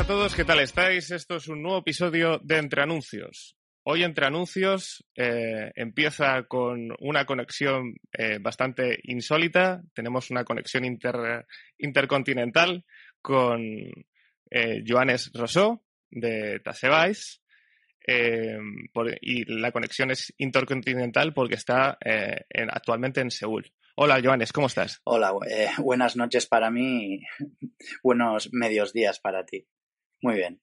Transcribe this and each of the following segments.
a todos, ¿qué tal estáis? Esto es un nuevo episodio de Entre Anuncios. Hoy Entre Anuncios eh, empieza con una conexión eh, bastante insólita. Tenemos una conexión intercontinental con eh, Joanes Rosó de Tasevais. y la conexión es intercontinental porque está actualmente en Seúl. Hola, Joanes, ¿cómo estás? Hola, buenas noches para mí, buenos medios días para ti. Muy bien.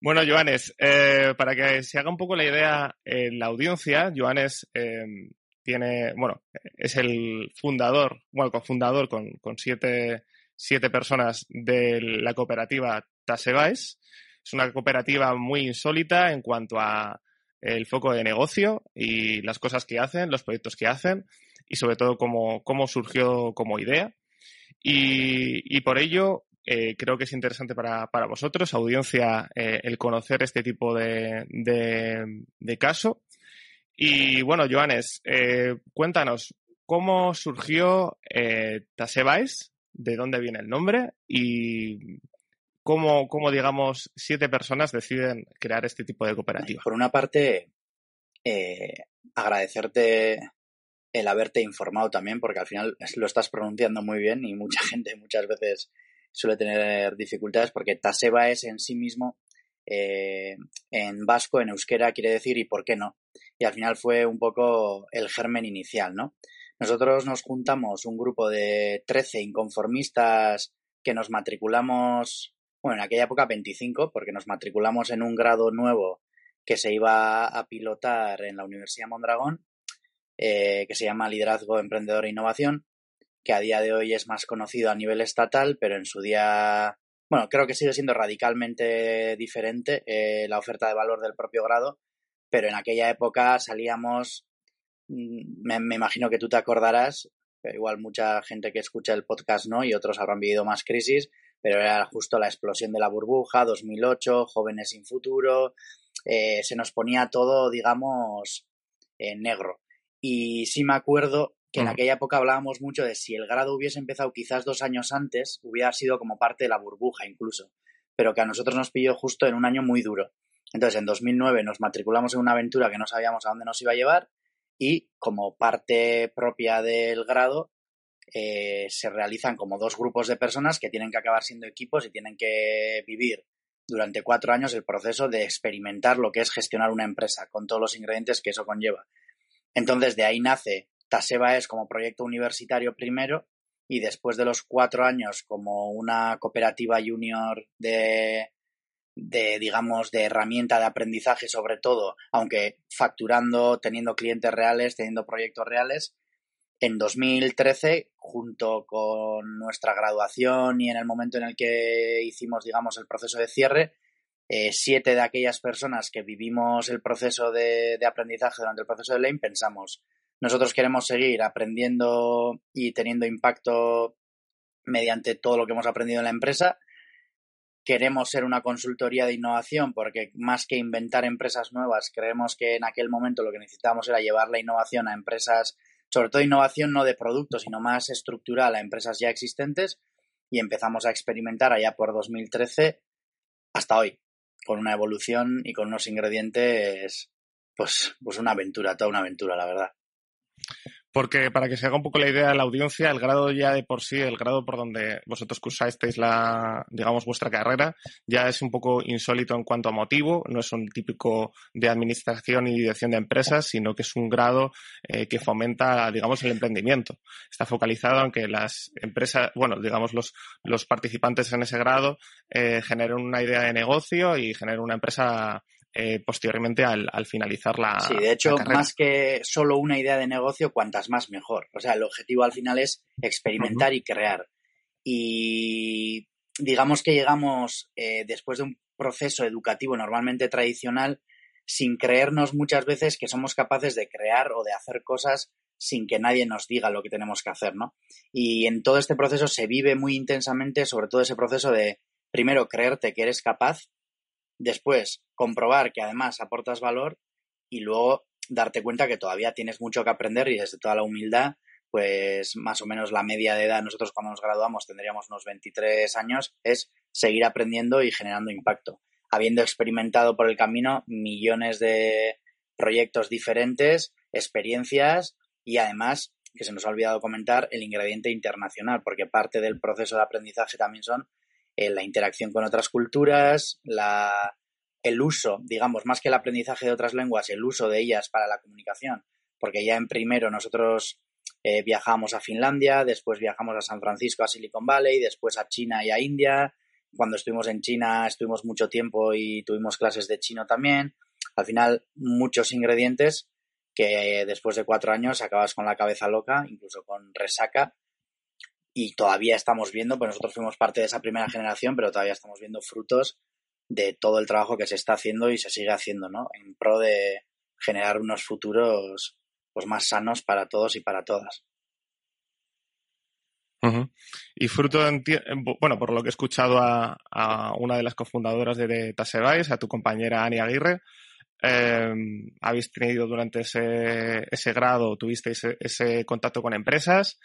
Bueno, Joanes, eh, para que se haga un poco la idea en la audiencia, Joanes em, tiene, bueno, es el fundador, bueno, cofundador con, con siete, siete personas de la cooperativa Tasebais. Es una cooperativa muy insólita en cuanto a el foco de negocio y las cosas que hacen, los proyectos que hacen y sobre todo cómo, cómo surgió como idea. Y, y por ello eh, creo que es interesante para, para vosotros, audiencia, eh, el conocer este tipo de, de, caso. Y bueno, Joanes, eh, cuéntanos, ¿cómo surgió eh, Tasebais? ¿De dónde viene el nombre? Y cómo, cómo, digamos, siete personas deciden crear este tipo de cooperativa. Por una parte, agradecerte el haberte informado también, porque al final lo estás pronunciando muy bien y mucha gente muchas veces suele tener dificultades porque Taseba es en sí mismo eh, en vasco, en euskera, quiere decir y por qué no. Y al final fue un poco el germen inicial, ¿no? Nosotros nos juntamos un grupo de 13 inconformistas que nos matriculamos, bueno, en aquella época 25, porque nos matriculamos en un grado nuevo que se iba a pilotar en la Universidad Mondragón, eh, que se llama Liderazgo Emprendedor e Innovación que a día de hoy es más conocido a nivel estatal, pero en su día, bueno, creo que sigue siendo radicalmente diferente eh, la oferta de valor del propio grado, pero en aquella época salíamos, mm, me, imagino que tú te acordarás, pero igual mucha gente que escucha el podcast no y otros habrán vivido más crisis, pero era justo la explosión de la burbuja, 2008, jóvenes sin futuro, eh, se nos ponía todo, digamos, en negro. Y sí me acuerdo que en aquella época hablábamos mucho de si el grado hubiese empezado quizás dos años antes, hubiera sido como parte de la burbuja incluso, pero que a nosotros nos pilló justo en un año muy duro. Entonces, en 2009 nos matriculamos en una aventura que no sabíamos a dónde nos iba a llevar y como parte propia del grado eh, se realizan como dos grupos de personas que tienen que acabar siendo equipos y tienen que vivir durante cuatro años el proceso de experimentar lo que es gestionar una empresa con todos los ingredientes que eso conlleva. Entonces, de ahí nace Taseba es como proyecto universitario primero y después de los cuatro años como una cooperativa junior de, digamos, de herramienta de aprendizaje sobre todo, aunque facturando, teniendo clientes reales, teniendo proyectos reales, en 2013, junto con nuestra graduación y en el momento en el que hicimos, digamos, el proceso de cierre, eh, siete de aquellas personas que vivimos el proceso de, aprendizaje durante el proceso de Lane pensamos, nosotros queremos seguir aprendiendo y teniendo impacto mediante todo lo que hemos aprendido en la empresa. Queremos ser una consultoría de innovación porque más que inventar empresas nuevas, creemos que en aquel momento lo que necesitábamos era llevar la innovación a empresas, sobre todo innovación no de productos, sino más estructural a empresas ya existentes y empezamos a experimentar allá por 2013 hasta hoy, con una evolución y con unos ingredientes, pues, pues una aventura, toda una aventura, la verdad. Porque para que se haga un poco la idea de la audiencia, el grado ya de por sí, el grado por donde vosotros cursasteis la, digamos, vuestra carrera, ya es un poco insólito en cuanto a motivo. No es un típico de administración y dirección de empresas, sino que es un grado eh, que fomenta, digamos, el emprendimiento. Está focalizado en que las empresas, bueno, digamos, los, los participantes en ese grado eh, generen una idea de negocio y generen una empresa eh, posteriormente al, finalizar la. Sí, de hecho, más que solo una idea de negocio, cuantas más mejor. O sea, el objetivo al final es experimentar y crear. Y digamos que llegamos eh, después de un proceso educativo normalmente tradicional sin creernos muchas veces que somos capaces de crear o de hacer cosas sin que nadie nos diga lo que tenemos que hacer, ¿no? Y en todo este proceso se vive muy intensamente, sobre todo ese proceso de, primero, creerte que eres capaz después comprobar que además aportas valor y luego darte cuenta que todavía tienes mucho que aprender y desde toda la humildad, pues más o menos la media de edad, nosotros cuando nos graduamos tendríamos unos 23 años, es seguir aprendiendo y generando impacto, habiendo experimentado por el camino millones de proyectos diferentes, experiencias y además, que se nos ha olvidado comentar, el ingrediente internacional, porque parte del proceso de aprendizaje también son eh, la interacción con otras culturas, la, el uso, digamos, más que el aprendizaje de otras lenguas, el uso de ellas para la comunicación, porque ya en primero nosotros eh, viajamos a Finlandia, después viajamos a San Francisco, a Silicon Valley, después a China y a India. Cuando estuvimos en China estuvimos mucho tiempo y tuvimos clases de chino también. Al final, muchos ingredientes que después de cuatro años acabas con la cabeza loca, incluso con resaca. Y todavía estamos viendo, pues nosotros fuimos parte de esa primera generación, pero todavía estamos viendo frutos de todo el trabajo que se está haciendo y se sigue haciendo, ¿no? En pro de generar unos futuros pues más sanos para todos y para todas. Y fruto, bueno, por lo que he escuchado a, una de las cofundadoras de Tasebais, a tu compañera Ani Aguirre, em, habéis tenido durante ese, ese grado, tuvisteis ese, contacto con empresas,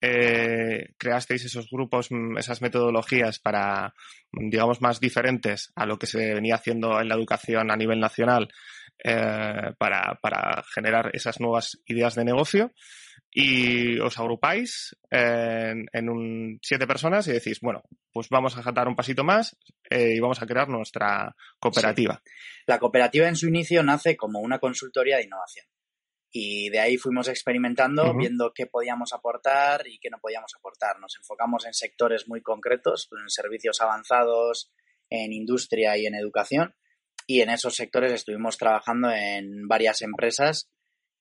eh, creasteis esos grupos, mm, esas metodologías para, digamos, más diferentes a lo que se venía haciendo en la educación a nivel nacional eh, para, para, generar esas nuevas ideas de negocio y os agrupáis en, en un, siete personas y decís, bueno, pues vamos a dar un pasito más eh, y vamos a crear nuestra cooperativa. La cooperativa en su inicio nace como una consultoría de innovación. Y de ahí fuimos experimentando, viendo qué podíamos aportar y qué no podíamos aportar. Nos enfocamos en sectores muy concretos, en servicios avanzados, en industria y en educación y en esos sectores estuvimos trabajando en varias empresas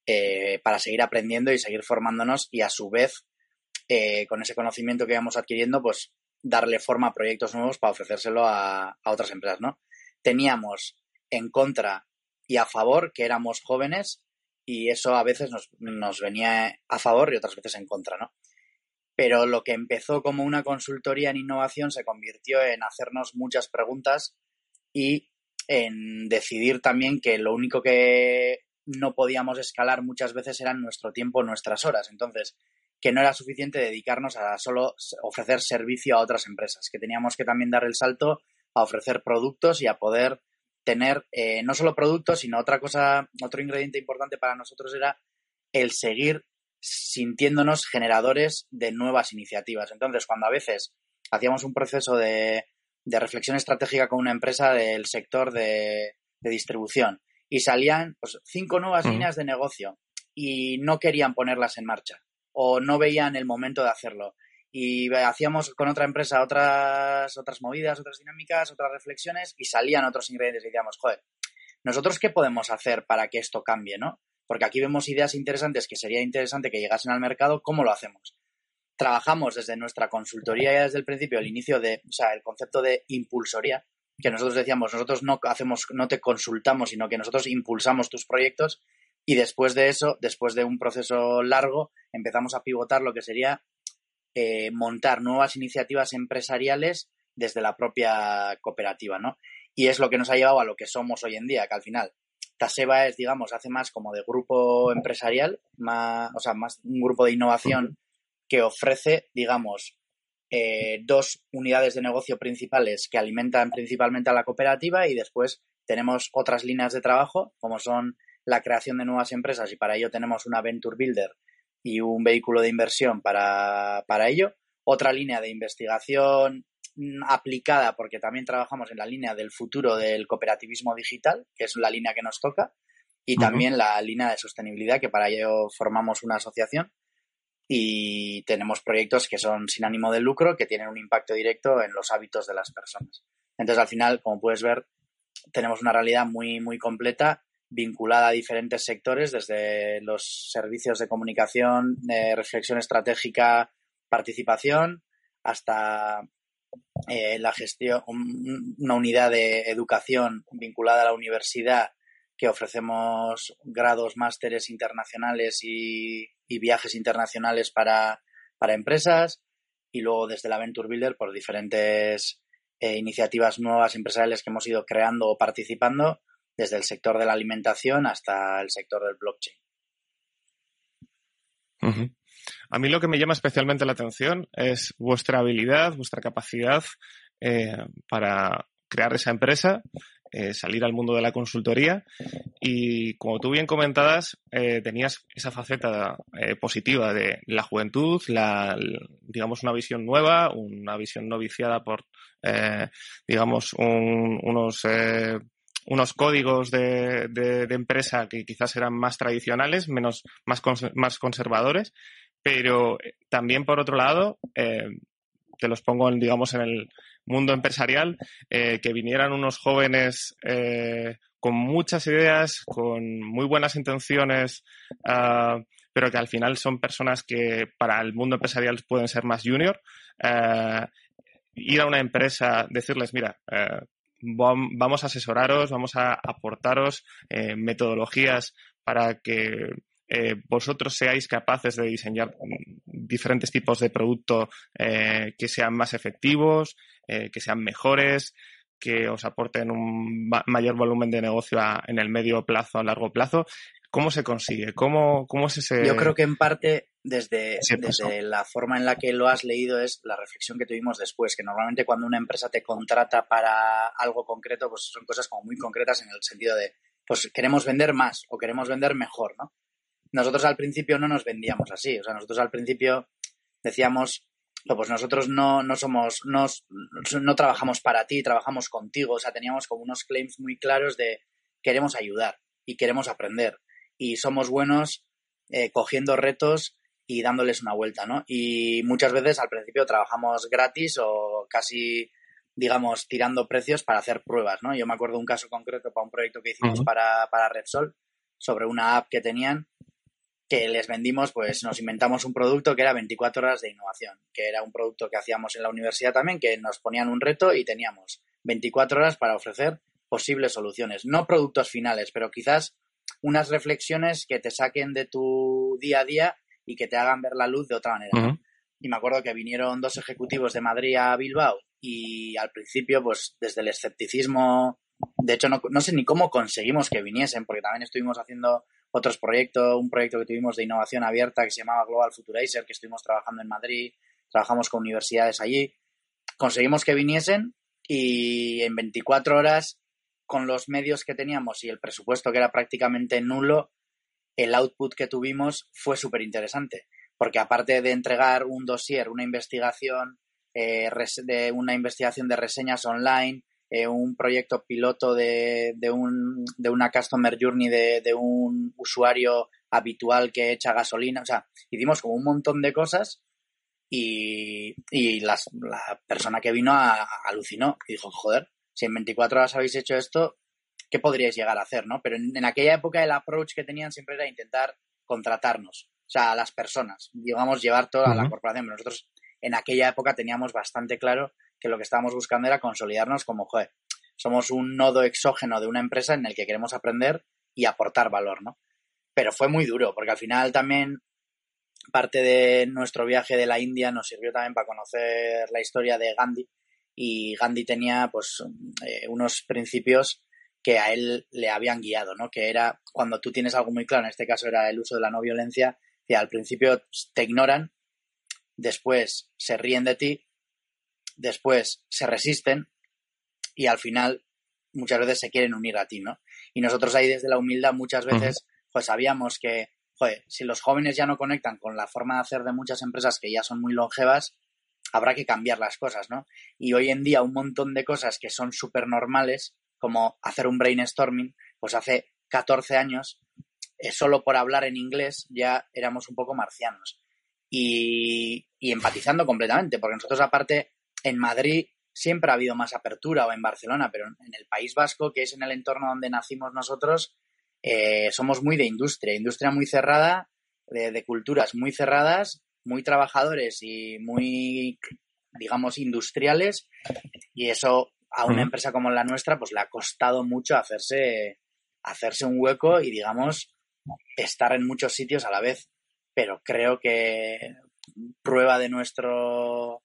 eh, para seguir aprendiendo y seguir formándonos y a su vez eh, con ese conocimiento que íbamos adquiriendo pues darle forma a proyectos nuevos para ofrecérselo a, otras empresas, ¿no? Teníamos en contra y a favor que éramos jóvenes y eso a veces nos, nos venía a favor y otras veces en contra, ¿no? Pero lo que empezó como una consultoría en innovación se convirtió en hacernos muchas preguntas y en decidir también que lo único que no podíamos escalar muchas veces eran nuestro tiempo, nuestras horas. Entonces, que no era suficiente dedicarnos a solo ofrecer servicio a otras empresas, que teníamos que también dar el salto a ofrecer productos y a poder tener eh, no solo productos, sino otra cosa, otro ingrediente importante para nosotros era el seguir sintiéndonos generadores de nuevas iniciativas. Entonces, cuando a veces hacíamos un proceso de de reflexión estratégica con una empresa del sector de, distribución y salían pues, cinco nuevas líneas de negocio y no querían ponerlas en marcha o no veían el momento de hacerlo. Y hacíamos con otra empresa otras, otras movidas, otras dinámicas, otras reflexiones y salían otros ingredientes y decíamos, joder, ¿nosotros qué podemos hacer para que esto cambie, no? Porque aquí vemos ideas interesantes que sería interesante que llegasen al mercado, ¿cómo lo hacemos? trabajamos desde nuestra consultoría ya desde el principio, el inicio de, o sea, el concepto de impulsoría, que nosotros decíamos, nosotros no hacemos, no te consultamos, sino que nosotros impulsamos tus proyectos y después de eso, después de un proceso largo, empezamos a pivotar lo que sería eh, montar nuevas iniciativas empresariales desde la propia cooperativa, ¿no? Y es lo que nos ha llevado a lo que somos hoy en día, que al final Taseba es, digamos, hace más como de grupo empresarial, más, o sea, más un grupo de innovación que ofrece, digamos, eh, dos unidades de negocio principales que alimentan principalmente a la cooperativa y después tenemos otras líneas de trabajo, como son la creación de nuevas empresas y para ello tenemos una Venture Builder y un vehículo de inversión para, para ello. Otra línea de investigación mm, aplicada, porque también trabajamos en la línea del futuro del cooperativismo digital, que es la línea que nos toca, y también la línea de sostenibilidad, que para ello formamos una asociación y tenemos proyectos que son sin ánimo de lucro, que tienen un impacto directo en los hábitos de las personas. Entonces, al final, como puedes ver, tenemos una realidad muy, muy completa vinculada a diferentes sectores, desde los servicios de comunicación, reflexión estratégica, participación, hasta eh, la gestión, una unidad de educación vinculada a la universidad que ofrecemos grados, másteres internacionales y, viajes internacionales para, empresas y luego desde la Venture Builder por diferentes eh, iniciativas nuevas empresariales que hemos ido creando o participando desde el sector de la alimentación hasta el sector del blockchain. A mí lo que me llama especialmente la atención es vuestra habilidad, vuestra capacidad eh, para crear esa empresa, eh, salir al mundo de la consultoría y como tú bien comentadas, eh, tenías esa faceta positiva de la juventud, la, digamos una visión nueva, una visión no viciada por, digamos, unos unos códigos de, de, empresa que quizás eran más tradicionales, menos, más, más conservadores, pero eh, también por otro lado, eh, te los pongo, en, digamos, en el mundo empresarial, eh, que vinieran unos jóvenes con muchas ideas, con muy buenas intenciones, uh, pero que al final son personas que para el mundo empresarial pueden ser más junior. ir a una empresa, decirles, mira, vamos a asesoraros, vamos a aportaros eh, metodologías para que eh, vosotros seáis capaces de diseñar diferentes tipos de producto eh, que sean más efectivos, que sean mejores, que os aporten un mayor volumen de negocio en el medio plazo, a largo plazo. ¿Cómo se consigue? ¿Cómo, cómo es ese...? Yo creo que en parte desde, desde la forma en la que lo has leído es la reflexión que tuvimos después, que normalmente cuando una empresa te contrata para algo concreto, pues son cosas como muy concretas en el sentido de, pues queremos vender más o queremos vender mejor, ¿no? Nosotros al principio no nos vendíamos así, o sea, nosotros al principio decíamos, pues nosotros no, no somos, no, no trabajamos para ti, trabajamos contigo, o sea, teníamos como unos claims muy claros de queremos ayudar y queremos aprender y somos buenos eh, cogiendo retos y dándoles una vuelta, ¿no? Y muchas veces al principio trabajamos gratis o casi, digamos, tirando precios para hacer pruebas, ¿no? Yo me acuerdo un caso concreto para un proyecto que hicimos para, para Repsol sobre una app que tenían que les vendimos, pues nos inventamos un producto que era 24 horas de innovación, que era un producto que hacíamos en la universidad también, que nos ponían un reto y teníamos 24 horas para ofrecer posibles soluciones, no productos finales, pero quizás unas reflexiones que te saquen de tu día a día y que te hagan ver la luz de otra manera. Y me acuerdo que vinieron dos ejecutivos de Madrid a Bilbao y al principio, pues desde el escepticismo, de hecho no, no sé ni cómo conseguimos que viniesen, porque también estuvimos haciendo otros proyectos, un proyecto que tuvimos de innovación abierta que se llamaba Global Futurizer, que estuvimos trabajando en Madrid, trabajamos con universidades allí, conseguimos que viniesen y en 24 horas con los medios que teníamos y el presupuesto que era prácticamente nulo, el output que tuvimos fue súper interesante. Porque aparte de entregar un dossier, una investigación, eh, de una investigación de reseñas online, eh, un proyecto piloto de, de, un, de una customer journey de, de, un usuario habitual que echa gasolina. O sea, hicimos como un montón de cosas y, y la persona que vino alucinó y dijo, joder, si en 24 horas habéis hecho esto, ¿qué podríais llegar a hacer, no? Pero en, aquella época el approach que tenían siempre era intentar contratarnos, o sea, a las personas, digamos, llevar toda la corporación. Pero nosotros en aquella época teníamos bastante claro que lo que estábamos buscando era consolidarnos como, joder, somos un nodo exógeno de una empresa en el que queremos aprender y aportar valor, ¿no? Pero fue muy duro, porque al final también parte de nuestro viaje de la India nos sirvió también para conocer la historia de Gandhi, y Gandhi tenía pues eh, unos principios que a él le habían guiado, ¿no? Que era cuando tú tienes algo muy claro, en este caso era el uso de la no violencia, que al principio te ignoran, después se ríen de ti, después se resisten y al final muchas veces se quieren unir a ti, ¿no? Y nosotros ahí desde la humildad muchas veces pues sabíamos que, joder, si los jóvenes ya no conectan con la forma de hacer de muchas empresas que ya son muy longevas, habrá que cambiar las cosas, ¿no? Y hoy en día un montón de cosas que son súper normales, como hacer un brainstorming, pues hace 14 años, eh, solo por hablar en inglés ya éramos un poco marcianos. Y, y empatizando completamente, porque nosotros aparte en Madrid siempre ha habido más apertura o en Barcelona, pero en el País Vasco, que es en el entorno donde nacimos nosotros, eh, somos muy de industria, industria muy cerrada, de, culturas muy cerradas muy trabajadores y muy, digamos, industriales y eso a una empresa como la nuestra pues le ha costado mucho hacerse, hacerse un hueco y, digamos, estar en muchos sitios a la vez. Pero creo que prueba de nuestro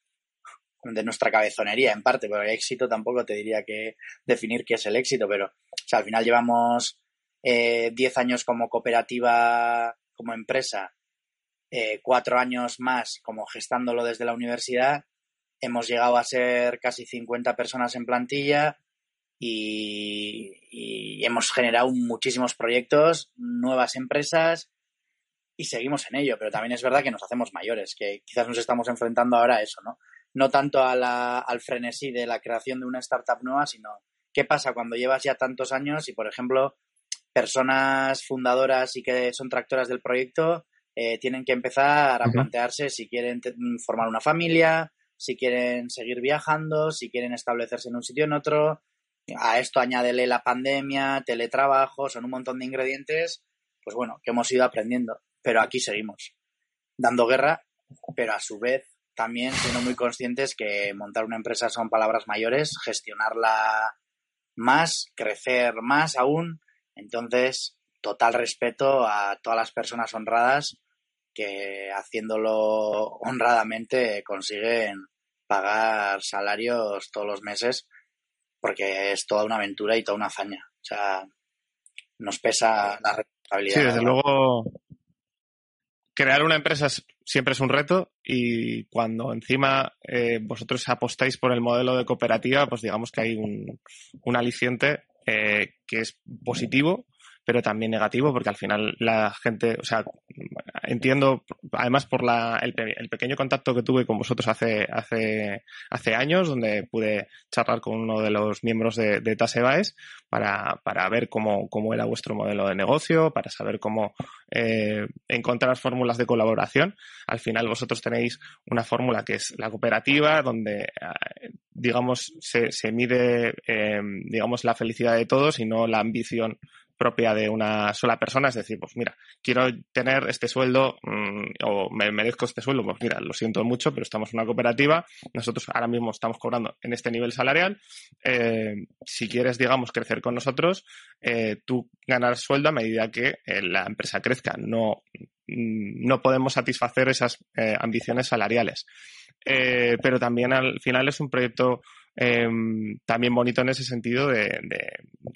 de nuestra cabezonería en parte, pero el éxito tampoco te diría que definir qué es el éxito, pero al final llevamos 10 eh, años como cooperativa, como empresa, eh, cuatro años más como gestándolo desde la universidad, hemos llegado a ser casi 50 personas en plantilla y, hemos generado muchísimos proyectos, nuevas empresas y seguimos en ello, pero también es verdad que nos hacemos mayores, que quizás nos estamos enfrentando ahora a eso, ¿no? No tanto al frenesí de la creación de una startup nueva, sino qué pasa cuando llevas ya tantos años y, por ejemplo, personas fundadoras y que son tractoras del proyecto eh, tienen que empezar a plantearse si quieren formar una familia, si quieren seguir viajando, si quieren establecerse en un sitio o en otro. A esto añádele la pandemia, teletrabajo, son un montón de ingredientes, pues bueno, que hemos ido aprendiendo. Pero aquí seguimos, dando guerra, pero a su vez también siendo muy conscientes que montar una empresa son palabras mayores, gestionarla más, crecer más aún. Entonces, total respeto a todas las personas honradas que haciéndolo honradamente consiguen pagar salarios todos los meses porque es toda una aventura y toda una hazaña. O sea, nos pesa la responsabilidad. Sí, desde luego, crear una empresa siempre es un reto y cuando encima eh, vosotros apostáis por el modelo de cooperativa, pues digamos que hay un, un aliciente eh, que es positivo pero también negativo porque al final la gente, o sea, entiendo, además por la, el, pequeño contacto que tuve con vosotros hace, hace, hace años, donde pude charlar con uno de los miembros de, Tasebaes para, para ver cómo, cómo era vuestro modelo de negocio, para saber cómo eh, encontrar fórmulas de colaboración. Al final vosotros tenéis una fórmula que es la cooperativa, donde eh, digamos, se, se mide, eh, digamos, la felicidad de todos y no la ambición propia de una sola persona, es decir, pues mira, quiero tener este sueldo mm, o me merezco este sueldo, pues mira, lo siento mucho, pero estamos en una cooperativa, nosotros ahora mismo estamos cobrando en este nivel salarial, eh, si quieres, digamos, crecer con nosotros, eh, tú ganas sueldo a medida que eh, la empresa crezca, no, mm, no podemos satisfacer esas ambiciones salariales. pero también al final es un proyecto Em, también bonito en ese sentido de,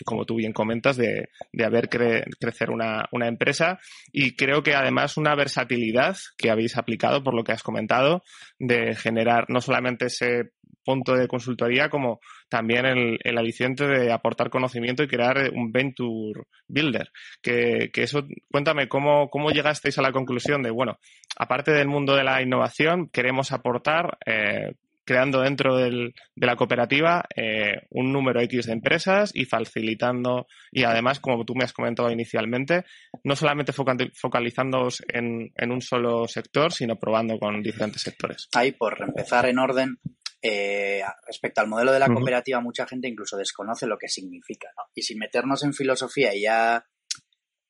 como tú bien comentas, de, de haber crecer una, una, empresa y creo que además una versatilidad que habéis aplicado por lo que has comentado de generar no solamente ese punto de consultoría como también el, el aliciente de aportar conocimiento y crear un venture builder. Que, que eso, cuéntame, ¿cómo, ¿cómo llegasteis a la conclusión de, bueno, aparte del mundo de la innovación, queremos aportar eh, creando dentro del, de la cooperativa eh, un número X de empresas y facilitando, y además, como tú me has comentado inicialmente, no solamente focalizándoos en, en un solo sector, sino probando con diferentes sectores. Ahí, por empezar en orden, eh, respecto al modelo de la cooperativa, mucha gente incluso desconoce lo que significa. ¿no? Y sin meternos en filosofía y ya,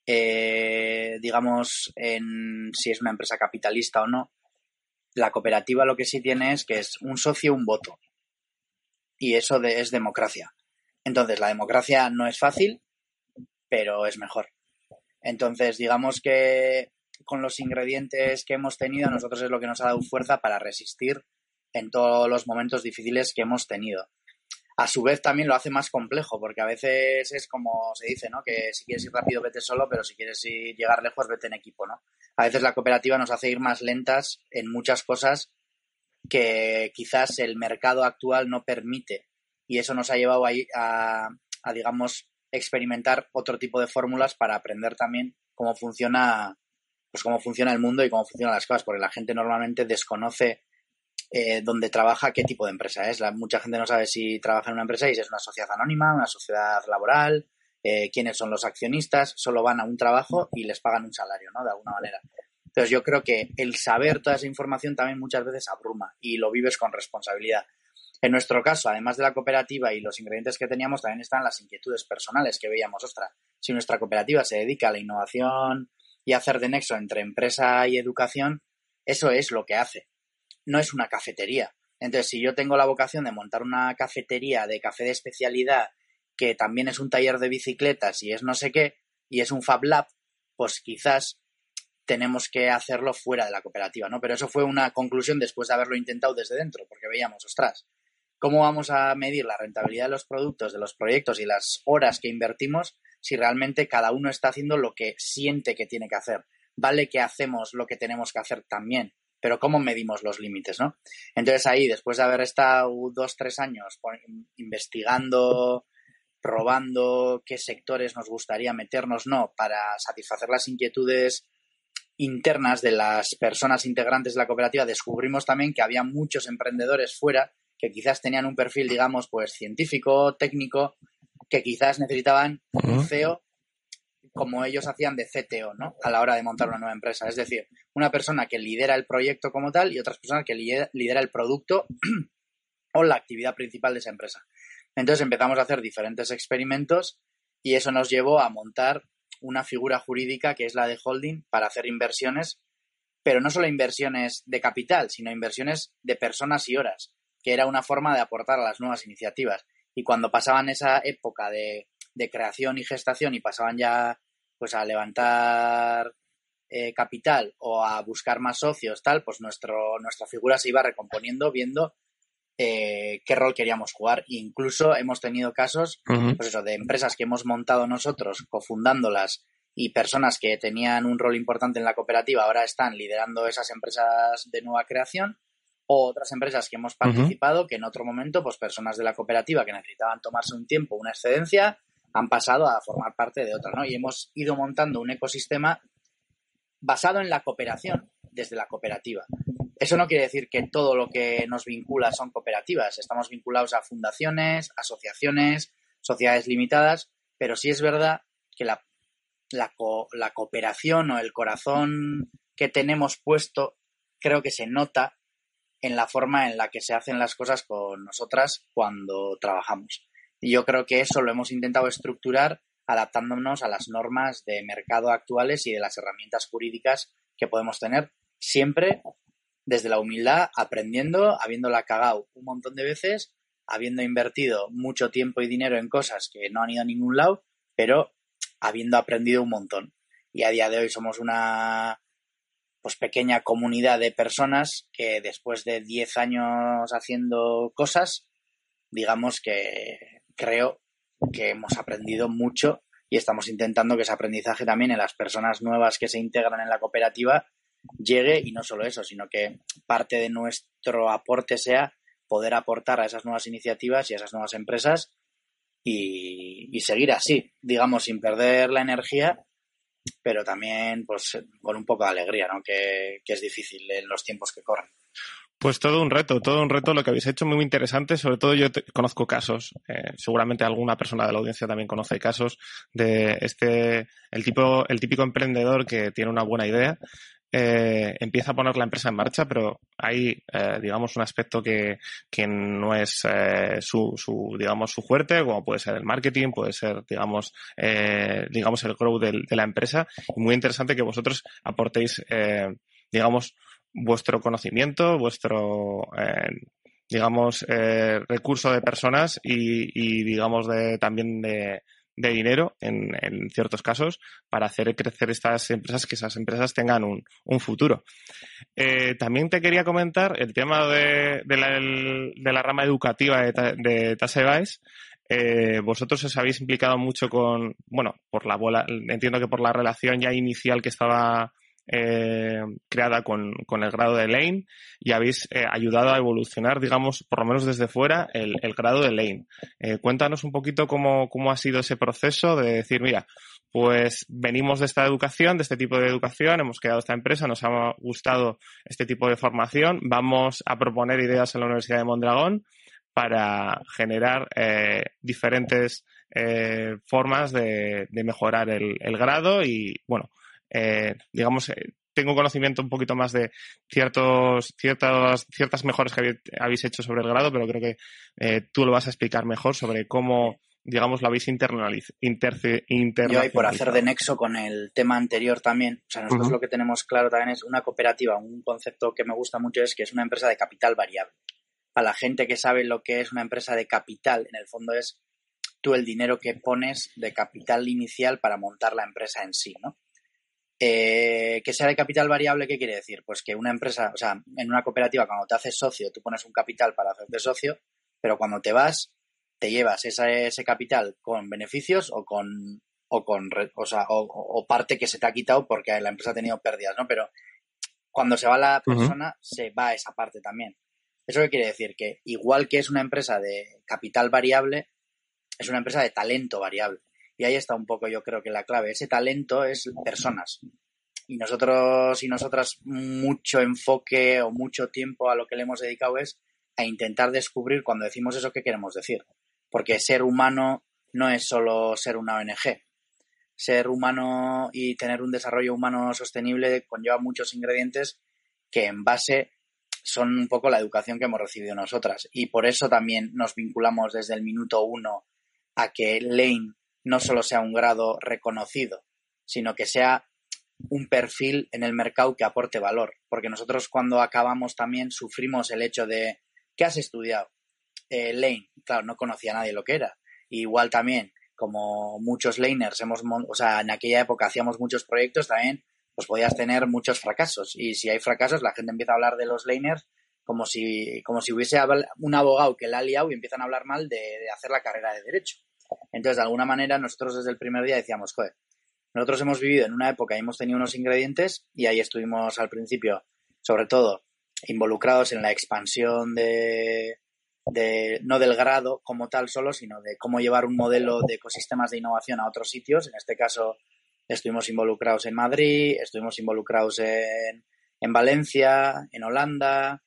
eh, digamos, en si es una empresa capitalista o no, la cooperativa lo que sí tiene es que es un socio, un voto. Y eso es democracia. Entonces, la democracia no es fácil, pero es mejor. Entonces, digamos que con los ingredientes que hemos tenido, a nosotros es lo que nos ha dado fuerza para resistir en todos los momentos difíciles que hemos tenido a su vez también lo hace más complejo, porque a veces es como se dice, ¿no? Que si quieres ir rápido, vete solo, pero si quieres ir, llegar lejos, vete en equipo, ¿no? A veces la cooperativa nos hace ir más lentas en muchas cosas que quizás el mercado actual no permite. Y eso nos ha llevado a, a digamos, experimentar otro tipo de fórmulas para aprender también cómo funciona, pues cómo funciona el mundo y cómo funcionan las cosas, porque la gente normalmente desconoce eh, donde trabaja, qué tipo de empresa es. La, mucha gente no sabe si trabaja en una empresa y si es una sociedad anónima, una sociedad laboral, eh, quiénes son los accionistas, solo van a un trabajo y les pagan un salario, ¿no? De alguna manera. Entonces yo creo que el saber toda esa información también muchas veces abruma y lo vives con responsabilidad. En nuestro caso, además de la cooperativa y los ingredientes que teníamos, también están las inquietudes personales que veíamos, ostras, si nuestra cooperativa se dedica a la innovación y a hacer de nexo entre empresa y educación, eso es lo que hace no es una cafetería. Entonces, si yo tengo la vocación de montar una cafetería de café de especialidad, que también es un taller de bicicletas y es no sé qué, y es un Fab Lab, pues quizás tenemos que hacerlo fuera de la cooperativa, ¿no? Pero eso fue una conclusión después de haberlo intentado desde dentro, porque veíamos, ostras, ¿cómo vamos a medir la rentabilidad de los productos, de los proyectos y las horas que invertimos si realmente cada uno está haciendo lo que siente que tiene que hacer? vale que hacemos lo que tenemos que hacer también, pero ¿cómo medimos los límites, no? Entonces ahí, después de haber estado dos, tres años investigando, probando qué sectores nos gustaría meternos, no, para satisfacer las inquietudes internas de las personas integrantes de la cooperativa, descubrimos también que había muchos emprendedores fuera que quizás tenían un perfil, digamos, pues científico, técnico, que quizás necesitaban un CEO como ellos hacían de CTO, ¿no? A la hora de montar una nueva empresa. Es decir, una persona que lidera el proyecto como tal y otras personas que lidera el producto o la actividad principal de esa empresa. Entonces empezamos a hacer diferentes experimentos y eso nos llevó a montar una figura jurídica que es la de holding para hacer inversiones, pero no solo inversiones de capital, sino inversiones de personas y horas, que era una forma de aportar a las nuevas iniciativas. Y cuando pasaban esa época de, creación y gestación y pasaban ya pues a levantar eh, capital o a buscar más socios, tal, pues nuestro, nuestra figura se iba recomponiendo viendo eh, qué rol queríamos jugar. incluso hemos tenido casos, pues eso, de empresas que hemos montado nosotros, cofundándolas, y personas que tenían un rol importante en la cooperativa ahora están liderando esas empresas de nueva creación. O otras empresas que hemos participado, que en otro momento, pues personas de la cooperativa que necesitaban tomarse un tiempo, una excedencia, han pasado a formar parte de otra, ¿no? Y hemos ido montando un ecosistema basado en la cooperación desde la cooperativa. Eso no quiere decir que todo lo que nos vincula son cooperativas. Estamos vinculados a fundaciones, asociaciones, sociedades limitadas, pero sí es verdad que la, la, la cooperación o el corazón que tenemos puesto creo que se nota en la forma en la que se hacen las cosas con nosotras cuando trabajamos. Y yo creo que eso lo hemos intentado estructurar adaptándonos a las normas de mercado actuales y de las herramientas jurídicas que podemos tener, siempre desde la humildad, aprendiendo, habiéndola cagado un montón de veces, habiendo invertido mucho tiempo y dinero en cosas que no han ido a ningún lado, pero habiendo aprendido un montón. Y a día de hoy somos una pues pequeña comunidad de personas que después de 10 años haciendo cosas, digamos que creo que hemos aprendido mucho y estamos intentando que ese aprendizaje también en las personas nuevas que se integran en la cooperativa llegue y no solo eso, sino que parte de nuestro aporte sea poder aportar a esas nuevas iniciativas y a esas nuevas empresas y, seguir así, digamos, sin perder la energía, pero también pues con un poco de alegría, ¿no? Que, es difícil en los tiempos que corren. Pues todo un reto, todo un reto lo que habéis hecho muy, interesante. Sobre todo yo conozco casos, eh, seguramente alguna persona de la audiencia también conoce casos de este, el tipo, el típico emprendedor que tiene una buena idea, eh, empieza a poner la empresa en marcha, pero hay, eh, digamos, un aspecto que, que no es eh, su, su, digamos, su fuerte, como puede ser el marketing, puede ser, digamos, eh, digamos, el growth de, la empresa. Muy interesante que vosotros aportéis, eh, digamos, vuestro conocimiento, vuestro, digamos, recurso de personas y, y digamos, de, también de, de dinero en, en, ciertos casos para hacer crecer estas empresas, que esas empresas tengan un, un futuro. Eh, también te quería comentar el tema de, de, la, de la, rama educativa de, de Tasevais. Eh, vosotros os habéis implicado mucho con, bueno, por la bola, entiendo que por la relación ya inicial que estaba eh, creada con, con, el grado de Lane y habéis eh, ayudado a evolucionar, digamos, por lo menos desde fuera, el, el grado de Lane. Eh, cuéntanos un poquito cómo, cómo ha sido ese proceso de decir, mira, pues venimos de esta educación, de este tipo de educación, hemos creado esta empresa, nos ha gustado este tipo de formación, vamos a proponer ideas en la Universidad de Mondragón para generar diferentes formas de, de mejorar el, grado y, bueno, eh, digamos, eh, tengo conocimiento un poquito más de ciertos, ciertas, ciertas mejoras que habéis hecho sobre el grado, pero creo que eh, tú lo vas a explicar mejor sobre cómo, digamos, lo habéis internalizado. Yo ahí por hacer de nexo con el tema anterior también, o sea, nosotros uh -huh. lo que tenemos claro también es una cooperativa, un concepto que me gusta mucho es que es una empresa de capital variable. Para la gente que sabe lo que es una empresa de capital, en el fondo es tú el dinero que pones de capital inicial para montar la empresa en sí, ¿no? Eh, que sea de capital variable, ¿qué quiere decir? Pues que una empresa, o sea, en una cooperativa, cuando te haces socio, tú pones un capital para hacerte socio, pero cuando te vas, te llevas esa, ese capital con beneficios o con o con o, sea, o, parte que se te ha quitado porque la empresa ha tenido pérdidas, ¿no? Pero cuando se va la persona, se va esa parte también. ¿Eso qué quiere decir? Que igual que es una empresa de capital variable, es una empresa de talento variable. Y ahí está un poco, yo creo que la clave. Ese talento es personas. Y nosotros y nosotras mucho enfoque o mucho tiempo a lo que le hemos dedicado es a intentar descubrir cuando decimos eso qué queremos decir. Porque ser humano no es solo ser una ONG. Ser humano y tener un desarrollo humano sostenible conlleva muchos ingredientes que en base son un poco la educación que hemos recibido nosotras. Y por eso también nos vinculamos desde el minuto uno a que Lane no solo sea un grado reconocido, sino que sea un perfil en el mercado que aporte valor. Porque nosotros cuando acabamos también sufrimos el hecho de ¿qué has estudiado? Eh, Lane, claro, no conocía a nadie lo que era. igual también, como muchos laners hemos, o sea, en aquella época hacíamos muchos proyectos, también pues podías tener muchos fracasos. Y si hay fracasos, la gente empieza a hablar de los laners como si, como si hubiese un abogado que la ha liado y empiezan a hablar mal de hacer la carrera de derecho. Entonces, de alguna manera, nosotros desde el primer día decíamos, joder, nosotros hemos vivido en una época y hemos tenido unos ingredientes y ahí estuvimos al principio, sobre todo, involucrados en la expansión de, de, no del grado como tal solo, sino de cómo llevar un modelo de ecosistemas de innovación a otros sitios. En este caso, estuvimos involucrados en Madrid, estuvimos involucrados en, en Valencia, en Holanda.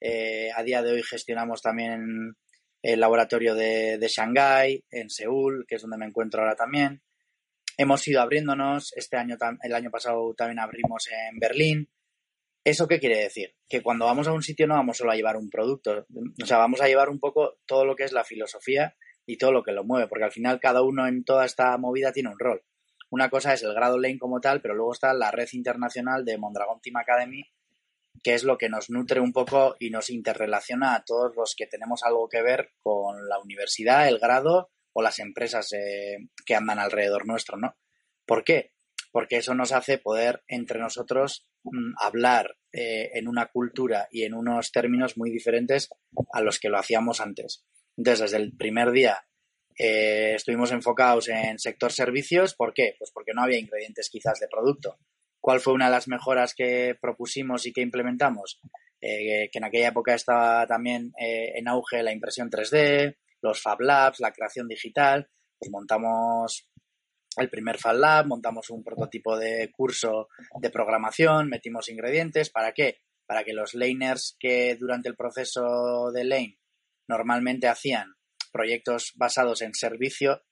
Eh, a día de hoy gestionamos también el laboratorio de, de Shanghái, en Seúl, que es donde me encuentro ahora también. Hemos ido abriéndonos, este año, el año pasado también abrimos en Berlín. ¿Eso qué quiere decir? Que cuando vamos a un sitio no vamos solo a llevar un producto, o sea, vamos a llevar un poco todo lo que es la filosofía y todo lo que lo mueve, porque al final cada uno en toda esta movida tiene un rol. Una cosa es el grado Lane como tal, pero luego está la red internacional de Mondragon Team Academy, que es lo que nos nutre un poco y nos interrelaciona a todos los que tenemos algo que ver con la universidad, el grado o las empresas eh, que andan alrededor nuestro, ¿no? ¿Por qué? Porque eso nos hace poder entre nosotros mm, hablar eh, en una cultura y en unos términos muy diferentes a los que lo hacíamos antes. Entonces, desde el primer día eh, estuvimos enfocados en sector servicios. ¿Por qué? Pues porque no había ingredientes quizás de producto. ¿Cuál fue una de las mejoras que propusimos y que implementamos? Eh, que en aquella época estaba también eh, en auge la impresión 3D, los Fab Labs, la creación digital. Pues montamos el primer Fab Lab, montamos un prototipo de curso de programación, metimos ingredientes. ¿Para qué? Para que los laners que durante el proceso de lane normalmente hacían proyectos basados en servicio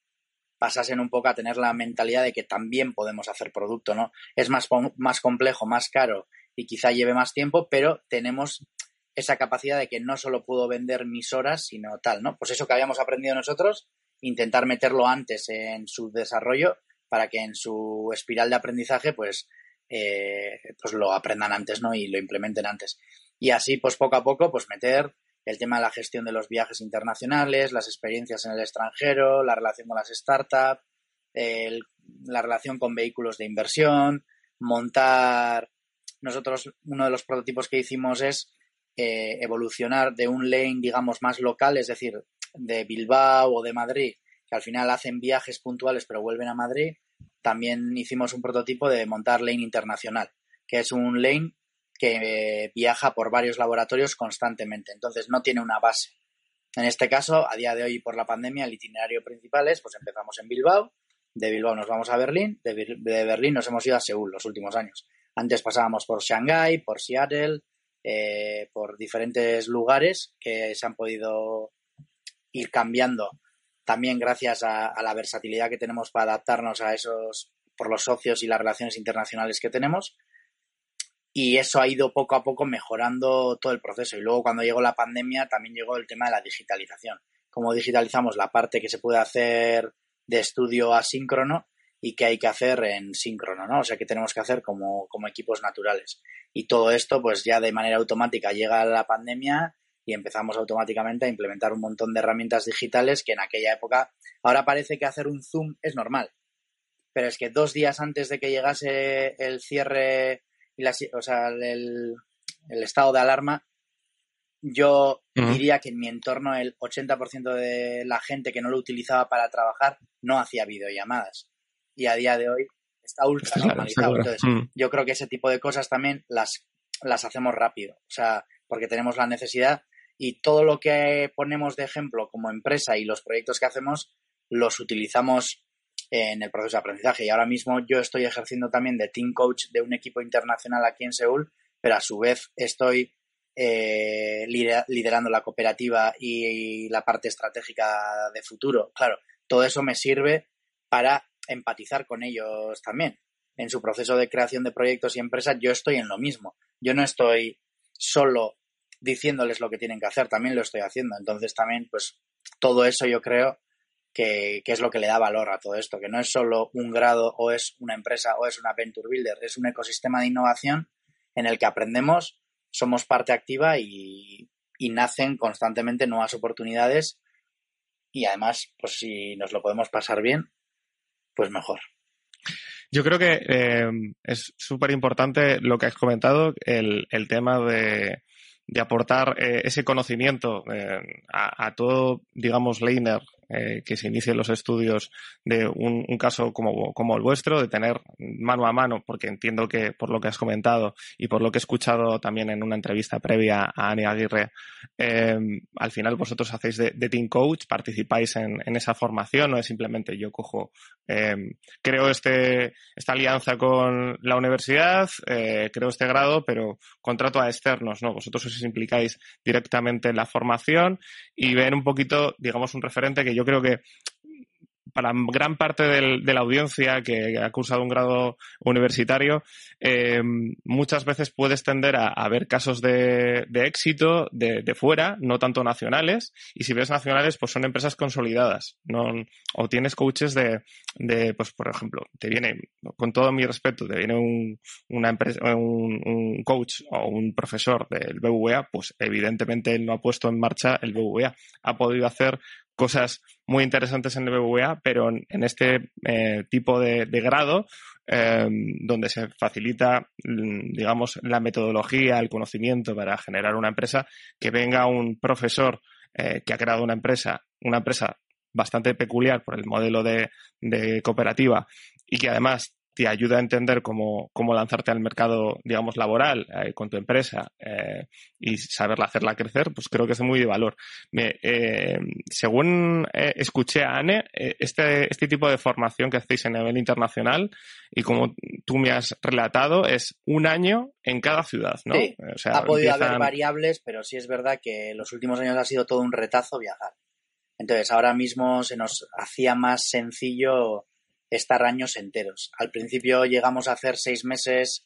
pasasen un poco a tener la mentalidad de que también podemos hacer producto, ¿no? Es más, más complejo, más caro y quizá lleve más tiempo, pero tenemos esa capacidad de que no solo puedo vender mis horas, sino tal, ¿no? Pues eso que habíamos aprendido nosotros, intentar meterlo antes en su desarrollo para que en su espiral de aprendizaje, pues, eh, pues lo aprendan antes, ¿no? Y lo implementen antes. Y así, pues poco a poco, pues meter el tema de la gestión de los viajes internacionales, las experiencias en el extranjero, la relación con las startups, la relación con vehículos de inversión, montar. Nosotros, uno de los prototipos que hicimos es eh, evolucionar de un lane, digamos, más local, es decir, de Bilbao o de Madrid, que al final hacen viajes puntuales pero vuelven a Madrid. También hicimos un prototipo de montar lane internacional, que es un lane que viaja por varios laboratorios constantemente, entonces no tiene una base. En este caso, a día de hoy, por la pandemia, el itinerario principal es, pues empezamos en Bilbao, de Bilbao nos vamos a Berlín, de, Berlín nos hemos ido a Seúl los últimos años. Antes pasábamos por Shanghái, por Seattle, eh, por diferentes lugares que se han podido ir cambiando también gracias a, la versatilidad que tenemos para adaptarnos a esos, por los socios y las relaciones internacionales que tenemos y eso ha ido poco a poco mejorando todo el proceso. Y luego cuando llegó la pandemia también llegó el tema de la digitalización. Cómo digitalizamos la parte que se puede hacer de estudio asíncrono y que hay que hacer en síncrono, ¿no? O sea, que tenemos que hacer como, como equipos naturales. Y todo esto, pues ya de manera automática llega la pandemia y empezamos automáticamente a implementar un montón de herramientas digitales que en aquella época, ahora parece que hacer un Zoom es normal. Pero es que dos días antes de que llegase el cierre y o sea, el, estado de alarma, yo diría que en mi entorno el 80% de la gente que no lo utilizaba para trabajar no hacía videollamadas. y a día de hoy está ultra normalizado. Entonces, mm. yo creo que ese tipo de cosas también las, las hacemos rápido, o sea, porque tenemos la necesidad y todo lo que ponemos de ejemplo como empresa y los proyectos que hacemos los utilizamos en el proceso de aprendizaje. Y ahora mismo yo estoy ejerciendo también de team coach de un equipo internacional aquí en Seúl, pero a su vez estoy eh, liderando la cooperativa y la parte estratégica de futuro. Claro, todo eso me sirve para empatizar con ellos también. En su proceso de creación de proyectos y empresas yo estoy en lo mismo. Yo no estoy solo diciéndoles lo que tienen que hacer, también lo estoy haciendo. Entonces también, pues, todo eso yo creo que, es lo que le da valor a todo esto, que no es solo un grado o es una empresa o es una Venture Builder, es un ecosistema de innovación en el que aprendemos, somos parte activa y, y nacen constantemente nuevas oportunidades y además, pues si nos lo podemos pasar bien, pues mejor. Yo creo que eh, es súper importante lo que has comentado, el, el tema de, de aportar eh, ese conocimiento eh, a, a, todo, digamos, Leiner eh, que se inicien los estudios de un, caso como, como el vuestro, de tener mano a mano, porque entiendo que por lo que has comentado y por lo que he escuchado también en una entrevista previa a Ani Aguirre, eh, al final vosotros hacéis de, team coach, participáis en, en, esa formación, no es simplemente yo cojo, eh, creo este, esta alianza con la universidad, creo este grado, pero contrato a externos, ¿no? Vosotros os implicáis directamente en la formación y ven un poquito, digamos, un referente que yo creo que para gran parte de la audiencia que ha cursado un grado universitario, eh, muchas veces puedes tender a, ver casos de, éxito de, fuera, no tanto nacionales, y si ves nacionales, pues son empresas consolidadas, no, o tienes coaches de, pues por ejemplo, te viene, con todo mi respeto, te viene un, una empresa, un, un coach o un profesor del BBVA, pues evidentemente él no ha puesto en marcha el BBVA, ha podido hacer cosas muy interesantes en el BBVA, pero en, este eh, tipo de, grado, eh, donde se facilita, digamos, la metodología, el conocimiento para generar una empresa, que venga un profesor eh, que ha creado una empresa, una empresa bastante peculiar por el modelo de, de cooperativa y que además te ayuda a entender cómo, cómo lanzarte al mercado, digamos, laboral eh, con tu empresa eh, y saberla hacerla crecer, pues creo que es muy de valor. Me, eh, según eh, escuché a Anne, este, este tipo de formación que hacéis a nivel internacional y como tú me has relatado, es un año en cada ciudad, ¿no? Sí, o sea, ha podido empiezan... haber variables, pero sí es verdad que los últimos años ha sido todo un retazo viajar. Entonces, ahora mismo se nos hacía más sencillo estar años enteros. Al principio llegamos a hacer seis meses,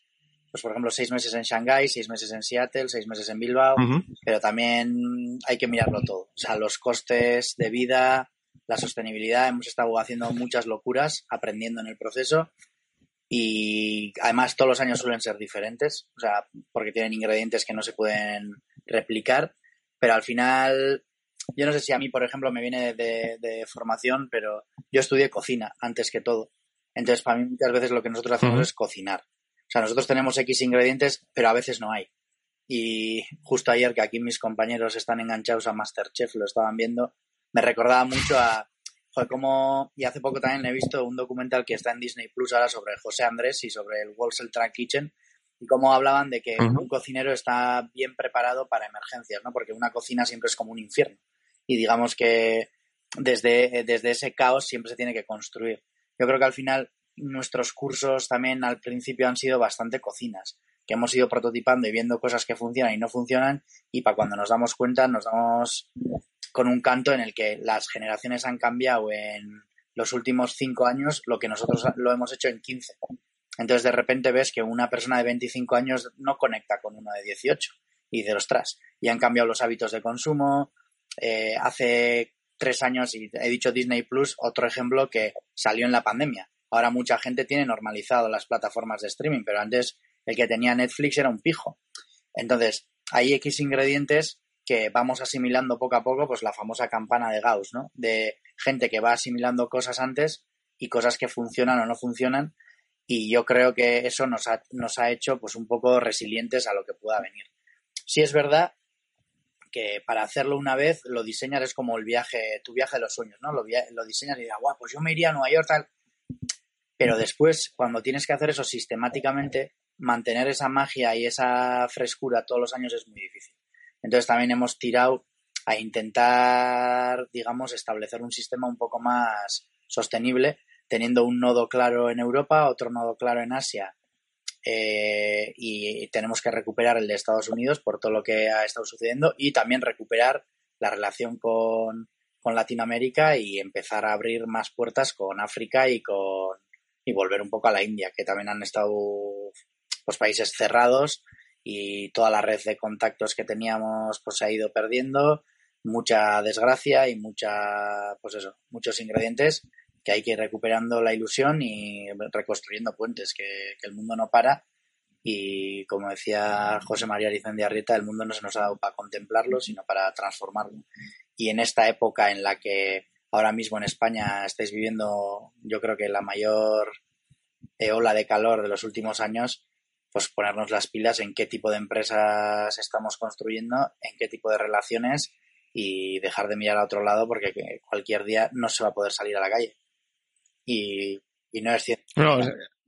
pues por ejemplo, seis meses en Shanghái, seis meses en Seattle, seis meses en Bilbao, uh -huh. pero también hay que mirarlo todo. O sea, los costes de vida, la sostenibilidad, hemos estado haciendo muchas locuras, aprendiendo en el proceso y además todos los años suelen ser diferentes, o sea, porque tienen ingredientes que no se pueden replicar, pero al final yo no sé si a mí, por ejemplo, me viene de, de, formación, pero yo estudié cocina antes que todo. Entonces, para mí muchas veces lo que nosotros hacemos uh -huh. es cocinar. O sea, nosotros tenemos X ingredientes, pero a veces no hay. Y justo ayer que aquí mis compañeros están enganchados a Masterchef, lo estaban viendo, me recordaba mucho a, joder, como, y hace poco también he visto un documental que está en Disney Plus ahora sobre José Andrés y sobre el Walsall Track Kitchen, y cómo hablaban de que uh -huh. un cocinero está bien preparado para emergencias, ¿no? Porque una cocina siempre es como un infierno y digamos que desde, desde ese caos siempre se tiene que construir. Yo creo que al final nuestros cursos también al principio han sido bastante cocinas, que hemos ido prototipando y viendo cosas que funcionan y no funcionan y para cuando nos damos cuenta nos damos con un canto en el que las generaciones han cambiado en los últimos cinco años lo que nosotros lo hemos hecho en 15. Entonces de repente ves que una persona de 25 años no conecta con uno de 18 y de ostras, y han cambiado los hábitos de consumo, eh, hace tres años, y he dicho Disney Plus, otro ejemplo que salió en la pandemia. Ahora mucha gente tiene normalizado las plataformas de streaming, pero antes el que tenía Netflix era un pijo. Entonces, hay X ingredientes que vamos asimilando poco a poco, pues la famosa campana de Gauss, ¿no? De gente que va asimilando cosas antes y cosas que funcionan o no funcionan. Y yo creo que eso nos ha, nos ha hecho pues un poco resilientes a lo que pueda venir. Sí es verdad que para hacerlo una vez lo diseñas es como el viaje, tu viaje de los sueños, ¿no? Lo, diseñas y dices, guau, pues yo me iría a Nueva York, tal. Pero después, cuando tienes que hacer eso sistemáticamente, mantener esa magia y esa frescura todos los años es muy difícil. Entonces también hemos tirado a intentar, digamos, establecer un sistema un poco más sostenible, teniendo un nodo claro en Europa, otro nodo claro en Asia, eh, y tenemos que recuperar el de Estados Unidos por todo lo que ha estado sucediendo y también recuperar la relación con, con Latinoamérica y empezar a abrir más puertas con África y con y volver un poco a la India, que también han estado pues países cerrados y toda la red de contactos que teníamos pues se ha ido perdiendo, mucha desgracia y mucha pues eso, muchos ingredientes que hay que ir recuperando la ilusión y reconstruyendo puentes, que, el mundo no para y como decía José María Arrieta, el mundo no se nos ha dado para contemplarlo, sino para transformarlo. Y en esta época en la que ahora mismo en España estáis viviendo, yo creo que la mayor ola de calor de los últimos años, pues ponernos las pilas en qué tipo de empresas estamos construyendo, en qué tipo de relaciones y dejar de mirar a otro lado porque cualquier día no se va a poder salir a la calle. Y, no es cierto.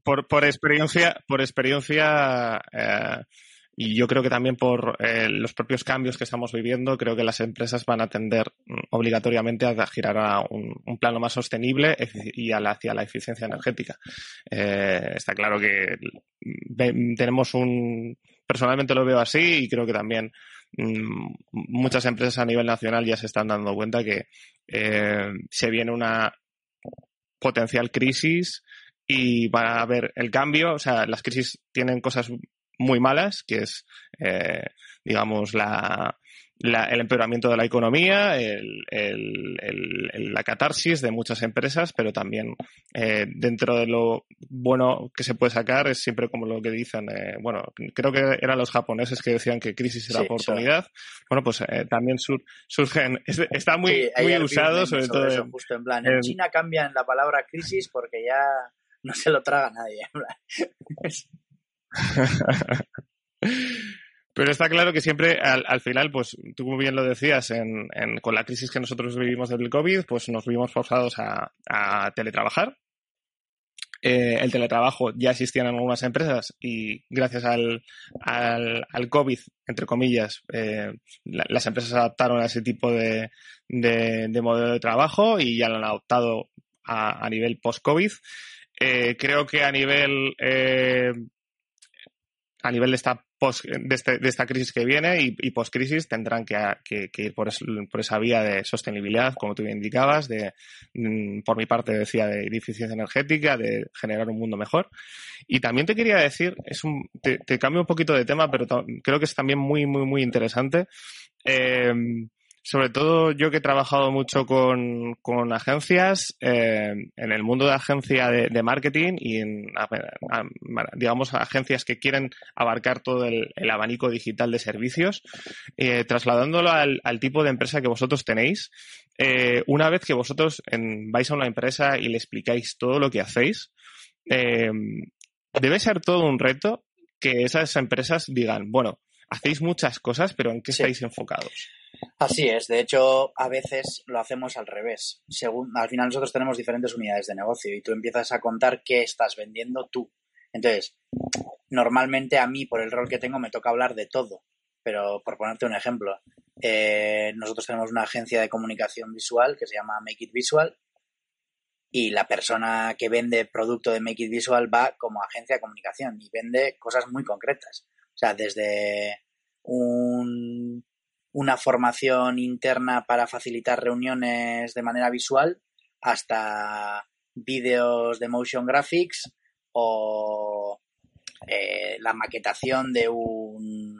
por, por experiencia, por experiencia eh, y yo creo que también por eh, los propios cambios que estamos viviendo, creo que las empresas van a tender mm, obligatoriamente a girar a un, plano más sostenible y hacia la eficiencia energética. Eh, está claro que mm, tenemos un. Personalmente lo veo así y creo que también mm, muchas empresas a nivel nacional ya se están dando cuenta que eh, se viene una potencial crisis y va a haber el cambio. O sea, las crisis tienen cosas muy malas, que es, eh, digamos, la, el empeoramiento de la economía, el, la catarsis de muchas empresas, pero también eh, dentro de lo bueno que se puede sacar es siempre como lo que dicen, eh, bueno, creo que eran los japoneses que decían que crisis era oportunidad. Bueno, pues también surgen, está muy, muy usado sobre, todo. en, justo en plan, en, China cambian la palabra crisis porque ya no se lo traga nadie. Pero está claro que siempre al, final, pues tú muy bien lo decías, con la crisis que nosotros vivimos del COVID, pues nos vimos forzados a, teletrabajar. Eh, el teletrabajo ya existía en algunas empresas y gracias al, al, COVID, entre comillas, eh, las empresas adaptaron a ese tipo de, modelo de trabajo y ya lo han adoptado a, nivel post-COVID. Eh, creo que a nivel a nivel de esta, este, de, esta crisis que viene y, post-crisis tendrán que, ir por, esa vía de sostenibilidad, como tú indicabas, de, mm, por mi parte decía, de eficiencia energética, de generar un mundo mejor. Y también te quería decir, es un, te, cambio un poquito de tema, pero creo que es también muy, muy, muy interesante. Eh, sobre todo yo que he trabajado mucho con, con agencias, eh, en el mundo de agencia de, marketing y en, digamos, agencias que quieren abarcar todo el, abanico digital de servicios, eh, trasladándolo al, tipo de empresa que vosotros tenéis. Eh, una vez que vosotros vais a una empresa y le explicáis todo lo que hacéis, debe ser todo un reto que esas empresas digan, bueno, hacéis muchas cosas, pero ¿en qué estáis enfocados? Así es, de hecho, a veces lo hacemos al revés. Según, al final nosotros tenemos diferentes unidades de negocio y tú empiezas a contar qué estás vendiendo tú. Entonces, normalmente a mí, por el rol que tengo, me toca hablar de todo. Pero por ponerte un ejemplo, eh, nosotros tenemos una agencia de comunicación visual que se llama Make It Visual y la persona que vende producto de Make It Visual va como agencia de comunicación y vende cosas muy concretas. O sea, desde un una formación interna para facilitar reuniones de manera visual hasta vídeos de motion graphics o eh, la maquetación de un,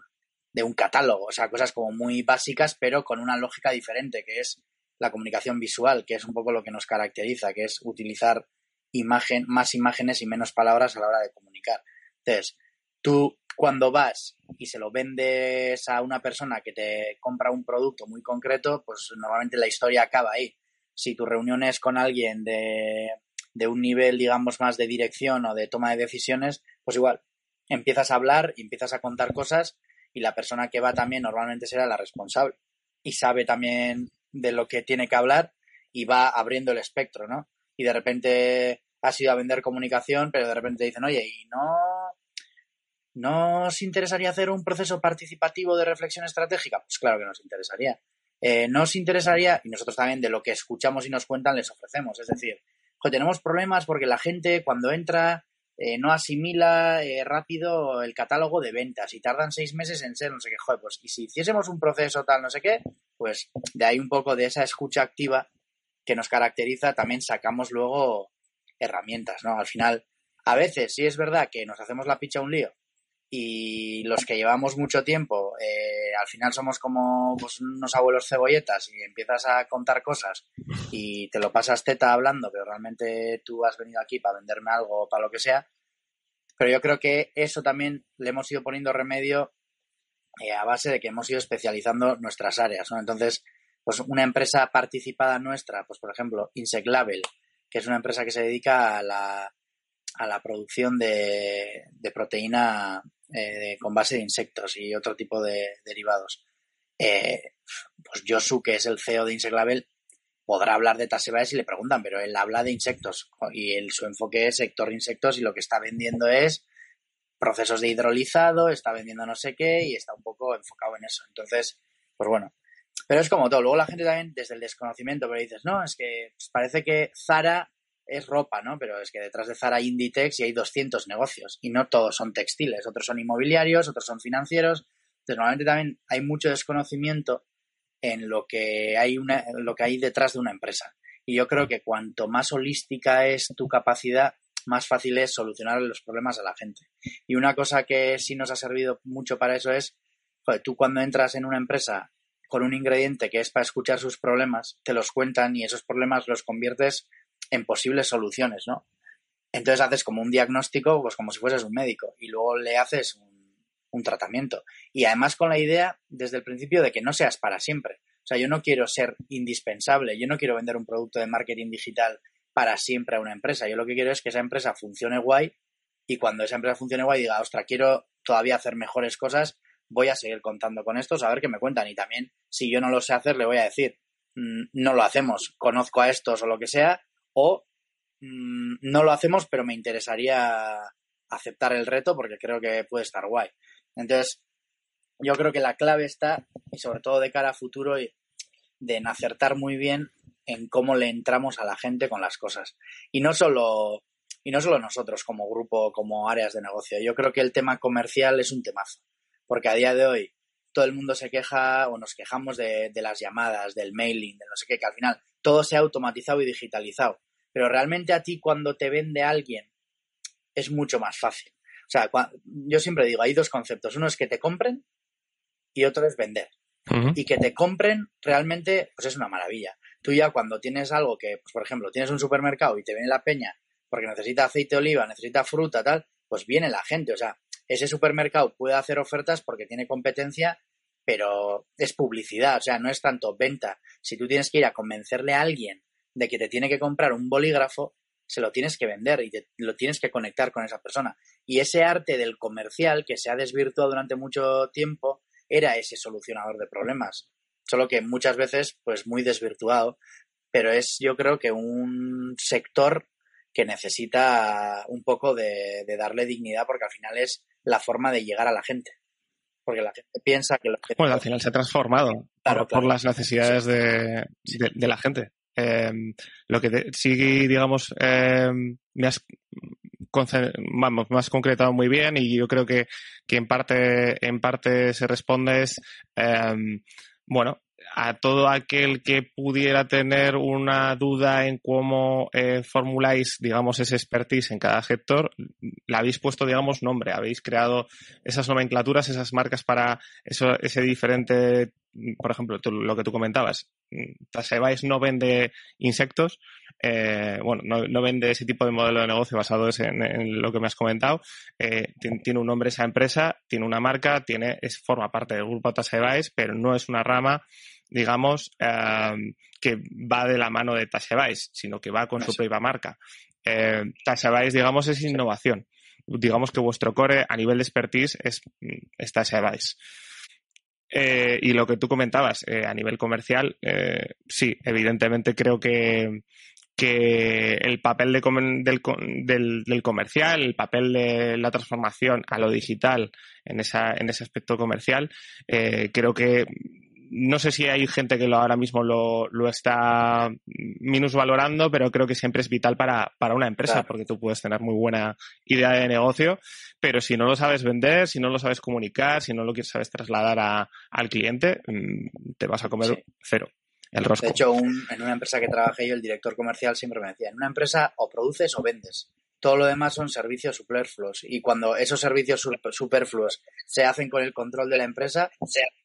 de un catálogo, o sea, cosas como muy básicas, pero con una lógica diferente, que es la comunicación visual, que es un poco lo que nos caracteriza, que es utilizar imagen, más imágenes y menos palabras a la hora de comunicar. Entonces, tú cuando vas y se lo vendes a una persona que te compra un producto muy concreto, pues normalmente la historia acaba ahí. Si tu reunión es con alguien de, de un nivel, digamos, más de dirección o de toma de decisiones, pues igual, empiezas a hablar y empiezas a contar cosas y la persona que va también normalmente será la responsable y sabe también de lo que tiene que hablar y va abriendo el espectro, ¿no? Y de repente has ido a vender comunicación, pero de repente te dicen, oye, ¿y no, no interesaría hacer un proceso participativo de reflexión estratégica? Pues claro que nos interesaría. Eh, no os interesaría, y nosotros también de lo que escuchamos y nos cuentan les ofrecemos, es decir, tenemos problemas porque la gente cuando entra eh, no asimila eh, rápido el catálogo de ventas y tardan seis meses en ser no sé qué, joder, pues y si hiciésemos un proceso tal no sé qué, pues de ahí un poco de esa escucha activa que nos caracteriza también sacamos luego herramientas, ¿no? Al final, a veces sí es verdad que nos hacemos la picha un lío y los que llevamos mucho tiempo, eh, al final somos como pues, unos abuelos cebolletas y empiezas a contar cosas y te lo pasas teta hablando, pero realmente tú has venido aquí para venderme algo o para lo que sea. Pero yo creo que eso también le hemos ido poniendo remedio eh, a base de que hemos ido especializando nuestras áreas. Entonces, pues una empresa participada nuestra, pues por ejemplo, Insect Label, que es una empresa que se dedica a la, a la producción de, de proteína eh, con base de insectos y otro tipo de derivados. Eh, pues Josu, que es el CEO de Insect Label, podrá hablar de Tasebaes y le preguntan, pero él habla de insectos y su enfoque es sector insectos y lo que está vendiendo es procesos de hidrolizado, está vendiendo no sé qué y está un poco enfocado en eso. Entonces, pues bueno, pero es como todo. Luego la gente también, desde el desconocimiento, pero dices, no, es que parece que Zara es ropa, ¿no? Pero es que detrás de Zara Inditex y hay 200 negocios y no todos son textiles, otros son inmobiliarios, otros son financieros. Entonces, normalmente también hay mucho desconocimiento en lo que hay una, lo que hay detrás de una empresa. Y yo creo que cuanto más holística es tu capacidad, más fácil es solucionar los problemas a la gente. Y una cosa que sí nos ha servido mucho para eso es, joder, tú cuando entras en una empresa con un ingrediente que es para escuchar sus problemas, te los cuentan y esos problemas los conviertes en posibles soluciones, ¿no? Entonces haces como un diagnóstico, pues como si fueses un médico, y luego le haces un, tratamiento. Y además con la idea desde el principio de que no seas para siempre. O sea, yo no quiero ser indispensable, yo no quiero vender un producto de marketing digital para siempre a una empresa. Yo lo que quiero es que esa empresa funcione guay y cuando esa empresa funcione guay diga, ostra, quiero todavía hacer mejores cosas, voy a seguir contando con estos a ver qué me cuentan. Y también, si yo no lo sé hacer, le voy a decir, mm, no lo hacemos, conozco a estos o lo que sea, o mm, no lo hacemos, pero me interesaría aceptar el reto porque creo que puede estar guay. Entonces, yo creo que la clave está, y sobre todo de cara a futuro, de acertar muy bien en cómo le entramos a la gente con las cosas. Y no solo, y no solo nosotros como grupo, como áreas de negocio. Yo creo que el tema comercial es un temazo porque a día de hoy todo el mundo se queja o nos quejamos de, las llamadas, del mailing, de no sé qué, que al final todo se ha automatizado y digitalizado. Pero realmente a ti cuando te vende alguien es mucho más fácil. O sea, yo siempre digo, hay dos conceptos. Uno es que te compren y otro es vender. Y que te compren realmente, pues es una maravilla. Tú ya cuando tienes algo que, pues por ejemplo, tienes un supermercado y te viene la peña porque necesita aceite de oliva, necesita fruta, tal, pues viene la gente. O sea, ese supermercado puede hacer ofertas porque tiene competencia, pero es publicidad, o sea, no es tanto venta. Si tú tienes que ir a convencerle a alguien de que te tiene que comprar un bolígrafo, se lo tienes que vender y te, lo tienes que conectar con esa persona. Y ese arte del comercial que se ha desvirtuado durante mucho tiempo era ese solucionador de problemas. Solo que muchas veces, pues muy desvirtuado, pero es yo creo que un sector que necesita un poco de, darle dignidad porque al final es la forma de llegar a la gente. Porque la gente piensa que... Bueno, al final se ha transformado por, las necesidades de, la gente. Em, lo que sí, digamos, em, me has vamos, me has concretado muy bien y yo creo que, que en parte en parte se responde es em, bueno a todo aquel que pudiera tener una duda en cómo eh, formuláis, digamos, ese expertise en cada sector, le habéis puesto, digamos, nombre, habéis creado esas nomenclaturas, esas marcas para eso, ese diferente, por ejemplo, lo que tú comentabas, Tasebais no vende insectos, eh, bueno, no, vende ese tipo de modelo de negocio basado en, lo que me has comentado, eh, tiene, un nombre esa empresa, tiene una marca, tiene, es, forma parte del grupo Tasebais, pero no es una rama digamos, em, que va de la mano de Tasebais, sino que va con su propia marca. Eh, digamos, es innovación. Digamos que vuestro core a nivel de expertise es, es Tasebais. Eh, y lo que tú comentabas, eh, a nivel comercial, eh, sí, evidentemente creo que, que el papel del, del, comercial, el papel de la transformación a lo digital en, esa, en ese aspecto comercial, creo que no sé si hay gente que lo, ahora mismo lo, lo está minusvalorando, pero creo que siempre es vital para, para una empresa, porque tú puedes tener muy buena idea de negocio, pero si no lo sabes vender, si no lo sabes comunicar, si no lo quieres sabes trasladar a, al cliente, mm, te vas a comer cero. El rosco. De hecho, en una empresa que trabajé yo, el director comercial siempre me decía, en una empresa o produces o vendes todo lo demás son servicios superfluos. Y cuando esos servicios superfluos se hacen con el control de la empresa,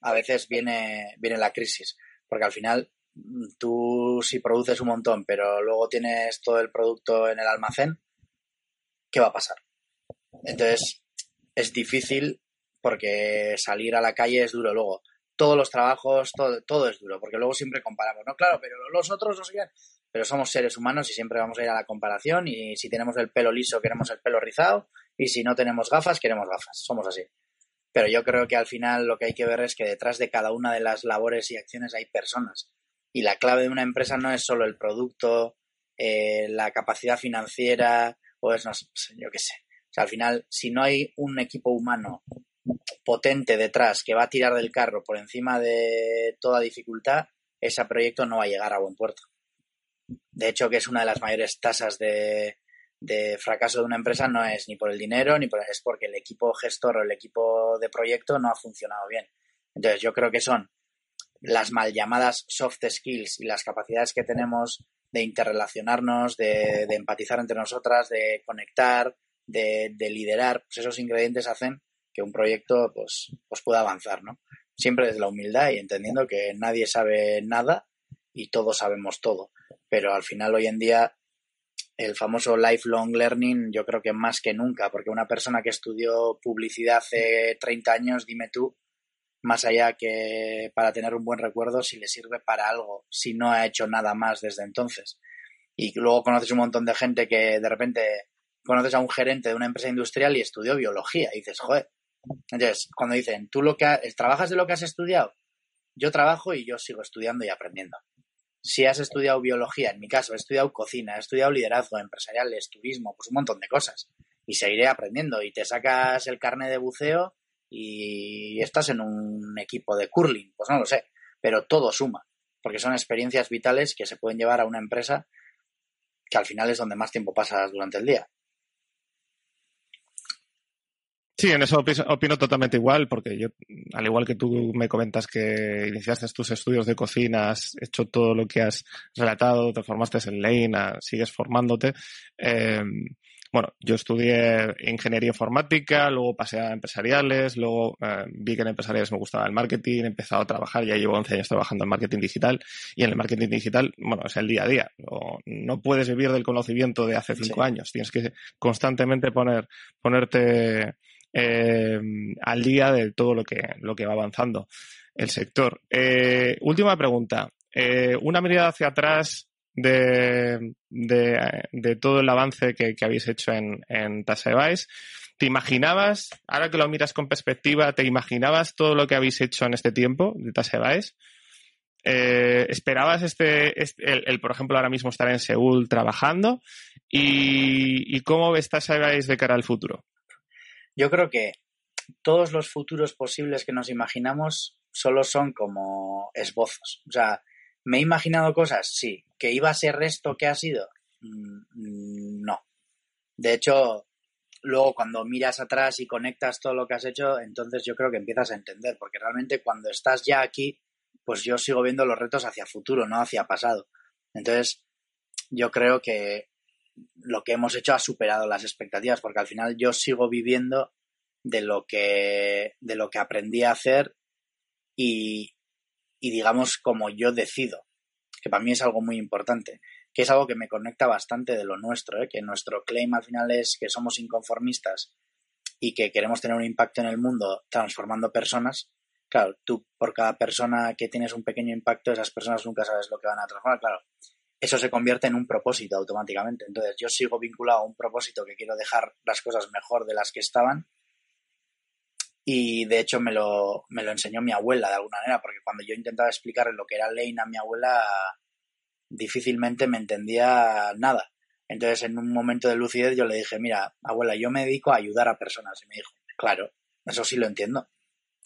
a veces viene, viene la crisis. Porque al final mm, tú si produces un montón, pero luego tienes todo el producto en el almacén, ¿qué va a pasar? Entonces, es difícil porque salir a la calle es duro luego. Todos los trabajos, todo, todo es duro, porque luego siempre comparamos, ¿no? Claro, pero los otros no sé qué pero somos seres humanos y siempre vamos a ir a la comparación y si tenemos el pelo liso queremos el pelo rizado y si no tenemos gafas queremos gafas, somos así. Pero yo creo que al final lo que hay que ver es que detrás de cada una de las labores y acciones hay personas y la clave de una empresa no es solo el producto, eh, la capacidad financiera o es, no sé, yo qué sé. O sea, al final, si no hay un equipo humano potente detrás que va a tirar del carro por encima de toda dificultad, ese proyecto no va a llegar a buen puerto. De hecho, que es una de las mayores tasas de, fracaso de una empresa no es ni por el dinero, ni por, es porque el equipo gestor o el equipo de proyecto no ha funcionado bien. Entonces, yo creo que son las mal llamadas soft skills y las capacidades que tenemos de interrelacionarnos, de, empatizar entre nosotras, de conectar, de, liderar, pues esos ingredientes hacen que un proyecto pues, pues pueda avanzar, ¿no? Siempre desde la humildad y entendiendo que nadie sabe nada y todos sabemos todo pero al final hoy en día el famoso lifelong learning yo creo que más que nunca, porque una persona que estudió publicidad hace 30 años, dime tú, más allá que para tener un buen recuerdo, si le sirve para algo, si no ha hecho nada más desde entonces. Y luego conoces un montón de gente que de repente conoces a un gerente de una empresa industrial y estudió biología y dices, joder. Entonces, cuando dicen, ¿tú lo que trabajas de lo que has estudiado? Yo trabajo y yo sigo estudiando y aprendiendo si has estudiado biología, en mi caso, he estudiado cocina, he estudiado liderazgo empresariales, turismo, pues un montón de cosas. Y seguiré aprendiendo. Y te sacas el carnet de buceo y estás en un equipo de curling, pues no lo sé. Pero todo suma, porque son experiencias vitales que se pueden llevar a una empresa que al final es donde más tiempo pasas durante el día. Sí, en eso opino totalmente igual, porque yo, al igual que tú me comentas que iniciaste tus estudios de cocina, has hecho todo lo que has relatado, te formaste en Lane, sigues formándote. Eh, bueno, yo estudié ingeniería informática, luego pasé a empresariales, luego eh, vi que en empresariales me gustaba el marketing, he empezado a trabajar, ya llevo 11 años trabajando en marketing digital y en el marketing digital, bueno, es el día a día. No, puedes vivir del conocimiento de hace cinco años, tienes que constantemente poner, ponerte eh, al día de todo lo que, lo que va avanzando el sector. Eh, última pregunta. Eh, una mirada hacia atrás de, de, todo el avance que, habéis hecho en, en. ¿Te imaginabas, ahora que lo miras con perspectiva, te imaginabas todo lo que habéis hecho en este tiempo de Tasevice? Eh, ¿Esperabas este, este el, por ejemplo, ahora mismo estar en Seúl trabajando? ¿Y, y cómo ves Tasevice de cara al futuro? Yo creo que todos los futuros posibles que nos imaginamos solo son como esbozos. O sea, ¿me he imaginado cosas? Sí. ¿Que iba a ser esto que ha sido? Mm, no. De hecho, luego cuando miras atrás y conectas todo lo que has hecho, entonces yo creo que empiezas a entender, porque realmente cuando estás ya aquí, pues yo sigo viendo los retos hacia futuro, no hacia pasado. Entonces, yo creo que lo que hemos hecho ha superado las expectativas, porque al final yo sigo viviendo de lo que, de lo que aprendí a hacer y, y digamos como yo decido, que para mí es algo muy importante, que es algo que me conecta bastante de lo nuestro, ¿eh? que nuestro claim al final es que somos inconformistas y que queremos tener un impacto en el mundo transformando personas. Claro, tú por cada persona que tienes un pequeño impacto, esas personas nunca sabes lo que van a transformar. Claro, eso se convierte en un propósito automáticamente. Entonces yo sigo vinculado a un propósito que quiero dejar las cosas mejor de las que estaban. Y de hecho me lo, me lo enseñó mi abuela de alguna manera, porque cuando yo intentaba explicarle lo que era Lane a mi abuela, difícilmente me entendía nada. Entonces, en un momento de lucidez, yo le dije, mira, abuela, yo me dedico a ayudar a personas. Y me dijo, claro, eso sí lo entiendo.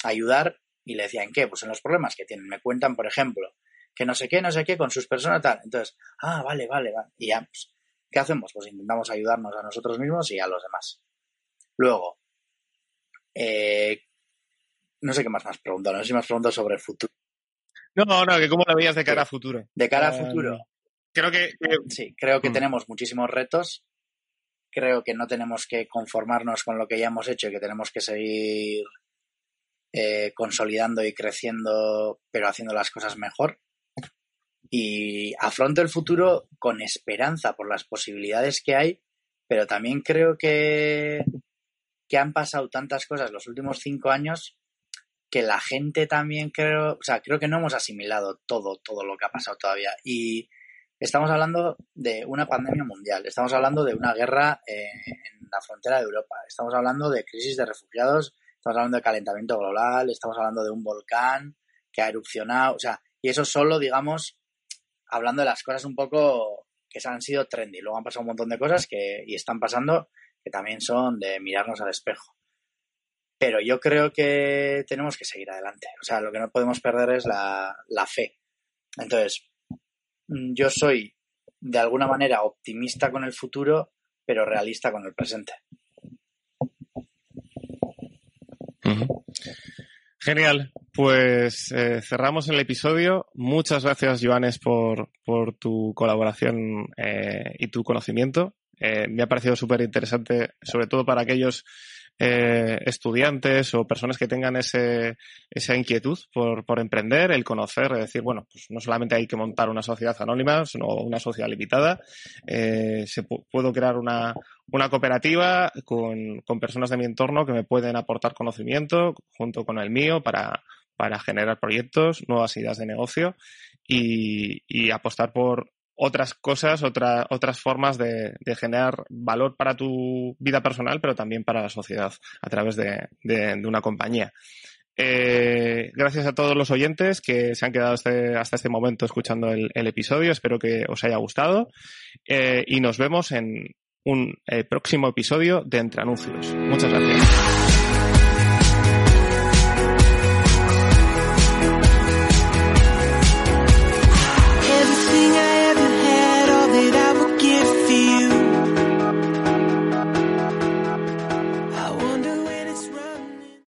Ayudar, y le decía, ¿en qué? Pues en los problemas que tienen. Me cuentan, por ejemplo, que no sé qué, no sé qué, con sus personas, tal. Entonces, ah, vale, vale, vale. Y ya, pues, ¿qué hacemos? Pues intentamos ayudarnos a nosotros mismos y a los demás. Luego, eh, no sé qué más me has preguntado, no sé si me has preguntado sobre el futuro. No, no, que cómo lo veías de cara a futuro. De cara a futuro. Creo que... Sí, creo que Mm. tenemos muchísimos retos. Creo que no tenemos que conformarnos con lo que ya hemos hecho y que tenemos que seguir eh, consolidando y creciendo, pero haciendo las cosas mejor. Y afronto el futuro con esperanza por las posibilidades que hay, pero también creo que, que han pasado tantas cosas los últimos cinco años que la gente también creo, o sea, creo que no hemos asimilado todo, todo lo que ha pasado todavía. Y estamos hablando de una pandemia mundial, estamos hablando de una guerra eh, en la frontera de Europa, estamos hablando de crisis de refugiados, estamos hablando de calentamiento global, estamos hablando de un volcán que ha erupcionado, o sea, y eso solo, digamos, hablando de las cosas un poco que se han sido trendy. Luego han pasado un montón de cosas que, y están pasando que también son de mirarnos al espejo. Pero yo creo que tenemos que seguir adelante. O sea, lo que no podemos perder es la, la fe. Entonces, mm, yo soy de alguna manera optimista con el futuro, pero realista con el presente. Genial. Pues eh, cerramos el episodio. Muchas gracias, Joanes, por, por tu colaboración eh, y tu conocimiento. Eh, me ha parecido súper interesante, sobre todo para aquellos eh, estudiantes o personas que tengan ese, esa inquietud por, por emprender, el conocer, es decir, bueno, pues no solamente hay que montar una sociedad anónima, sino una sociedad limitada. Eh, se pu- puedo crear una, una cooperativa con, con personas de mi entorno que me pueden aportar conocimiento junto con el mío para, para generar proyectos, nuevas ideas de negocio y, y apostar por otras cosas, otra, otras formas de, de generar valor para tu vida personal, pero también para la sociedad a través de, de- de una compañía. Eh, gracias a todos los oyentes que se han quedado este- hasta este momento escuchando el, el episodio. Espero que os haya gustado eh, y nos vemos en un eh, próximo episodio de Entre Anuncios. Muchas gracias.